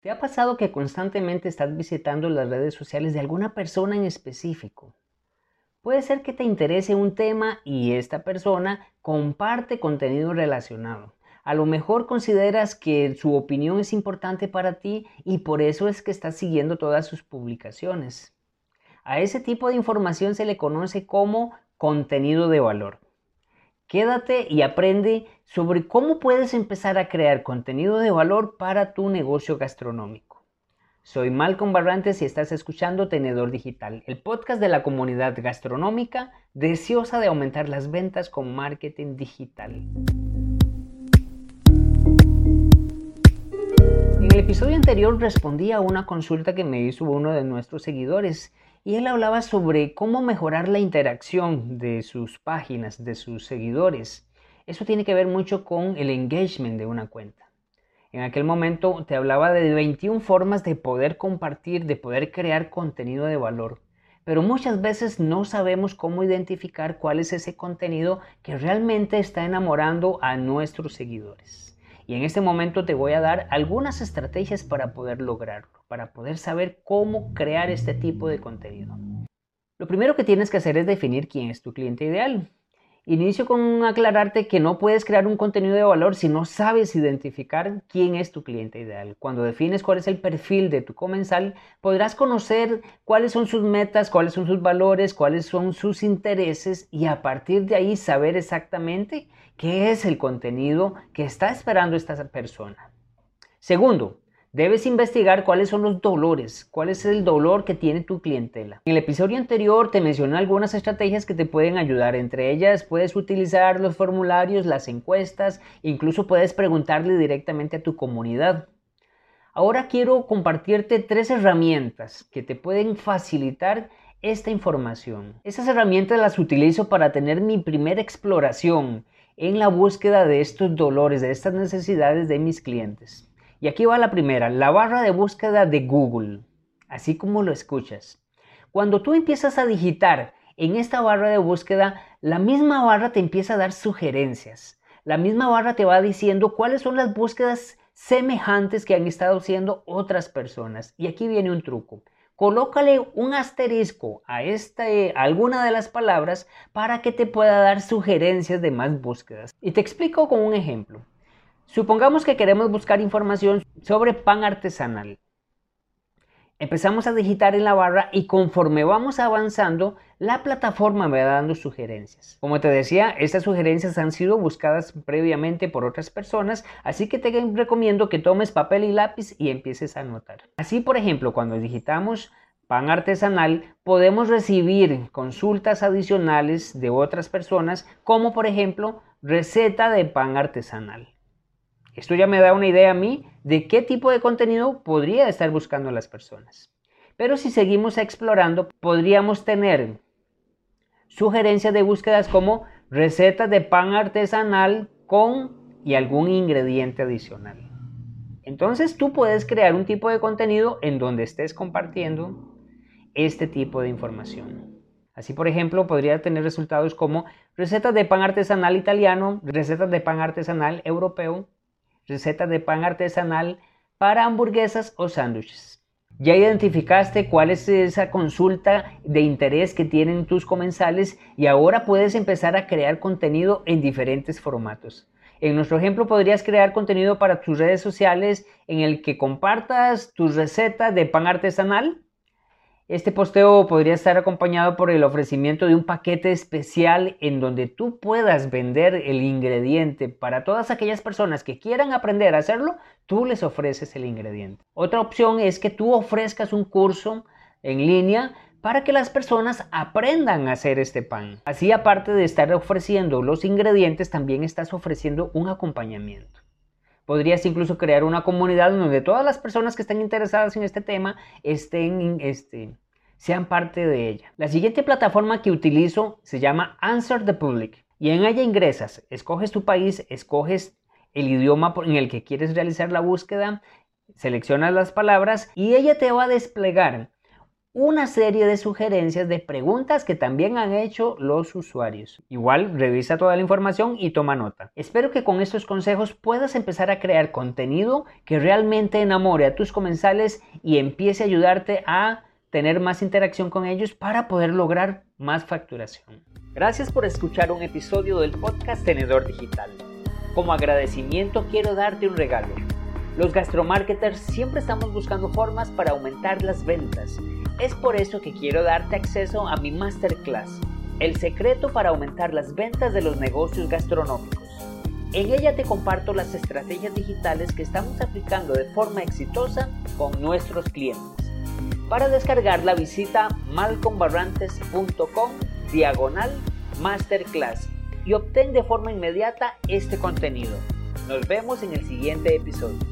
¿Te ha pasado que constantemente estás visitando las redes sociales de alguna persona en específico? Puede ser que te interese un tema y esta persona comparte contenido relacionado. A lo mejor consideras que su opinión es importante para ti y por eso es que estás siguiendo todas sus publicaciones. A ese tipo de información se le conoce como contenido de valor. Quédate y aprende sobre cómo puedes empezar a crear contenido de valor para tu negocio gastronómico. Soy Malcolm Barrantes y estás escuchando Tenedor Digital, el podcast de la comunidad gastronómica deseosa de aumentar las ventas con marketing digital. En el episodio anterior respondí a una consulta que me hizo uno de nuestros seguidores y él hablaba sobre cómo mejorar la interacción de sus páginas, de sus seguidores. Eso tiene que ver mucho con el engagement de una cuenta. En aquel momento te hablaba de 21 formas de poder compartir, de poder crear contenido de valor. Pero muchas veces no sabemos cómo identificar cuál es ese contenido que realmente está enamorando a nuestros seguidores. Y en este momento te voy a dar algunas estrategias para poder lograrlo, para poder saber cómo crear este tipo de contenido. Lo primero que tienes que hacer es definir quién es tu cliente ideal. Inicio con aclararte que no puedes crear un contenido de valor si no sabes identificar quién es tu cliente ideal. Cuando defines cuál es el perfil de tu comensal, podrás conocer cuáles son sus metas, cuáles son sus valores, cuáles son sus intereses y a partir de ahí saber exactamente qué es el contenido que está esperando esta persona. Segundo, Debes investigar cuáles son los dolores, cuál es el dolor que tiene tu clientela. En el episodio anterior te mencioné algunas estrategias que te pueden ayudar. Entre ellas puedes utilizar los formularios, las encuestas, incluso puedes preguntarle directamente a tu comunidad. Ahora quiero compartirte tres herramientas que te pueden facilitar esta información. Esas herramientas las utilizo para tener mi primera exploración en la búsqueda de estos dolores, de estas necesidades de mis clientes. Y aquí va la primera, la barra de búsqueda de Google, así como lo escuchas. Cuando tú empiezas a digitar en esta barra de búsqueda, la misma barra te empieza a dar sugerencias. La misma barra te va diciendo cuáles son las búsquedas semejantes que han estado haciendo otras personas. Y aquí viene un truco. Colócale un asterisco a, este, a alguna de las palabras para que te pueda dar sugerencias de más búsquedas. Y te explico con un ejemplo. Supongamos que queremos buscar información sobre pan artesanal. Empezamos a digitar en la barra y conforme vamos avanzando, la plataforma me va dando sugerencias. Como te decía, estas sugerencias han sido buscadas previamente por otras personas, así que te recomiendo que tomes papel y lápiz y empieces a anotar. Así, por ejemplo, cuando digitamos pan artesanal, podemos recibir consultas adicionales de otras personas, como por ejemplo receta de pan artesanal. Esto ya me da una idea a mí de qué tipo de contenido podría estar buscando las personas. Pero si seguimos explorando, podríamos tener sugerencias de búsquedas como recetas de pan artesanal con y algún ingrediente adicional. Entonces tú puedes crear un tipo de contenido en donde estés compartiendo este tipo de información. Así, por ejemplo, podría tener resultados como recetas de pan artesanal italiano, recetas de pan artesanal europeo, recetas de pan artesanal para hamburguesas o sándwiches. Ya identificaste cuál es esa consulta de interés que tienen tus comensales y ahora puedes empezar a crear contenido en diferentes formatos. En nuestro ejemplo podrías crear contenido para tus redes sociales en el que compartas tus recetas de pan artesanal este posteo podría estar acompañado por el ofrecimiento de un paquete especial en donde tú puedas vender el ingrediente para todas aquellas personas que quieran aprender a hacerlo, tú les ofreces el ingrediente. Otra opción es que tú ofrezcas un curso en línea para que las personas aprendan a hacer este pan. Así aparte de estar ofreciendo los ingredientes, también estás ofreciendo un acompañamiento. Podrías incluso crear una comunidad donde todas las personas que estén interesadas en este tema estén, este, sean parte de ella. La siguiente plataforma que utilizo se llama Answer the Public y en ella ingresas, escoges tu país, escoges el idioma en el que quieres realizar la búsqueda, seleccionas las palabras y ella te va a desplegar una serie de sugerencias de preguntas que también han hecho los usuarios. Igual revisa toda la información y toma nota. Espero que con estos consejos puedas empezar a crear contenido que realmente enamore a tus comensales y empiece a ayudarte a tener más interacción con ellos para poder lograr más facturación. Gracias por escuchar un episodio del podcast Tenedor Digital. Como agradecimiento quiero darte un regalo. Los gastromarketers siempre estamos buscando formas para aumentar las ventas es por eso que quiero darte acceso a mi masterclass, El secreto para aumentar las ventas de los negocios gastronómicos. En ella te comparto las estrategias digitales que estamos aplicando de forma exitosa con nuestros clientes. Para descargarla visita malcombarrantes.com diagonal masterclass y obtén de forma inmediata este contenido. Nos vemos en el siguiente episodio.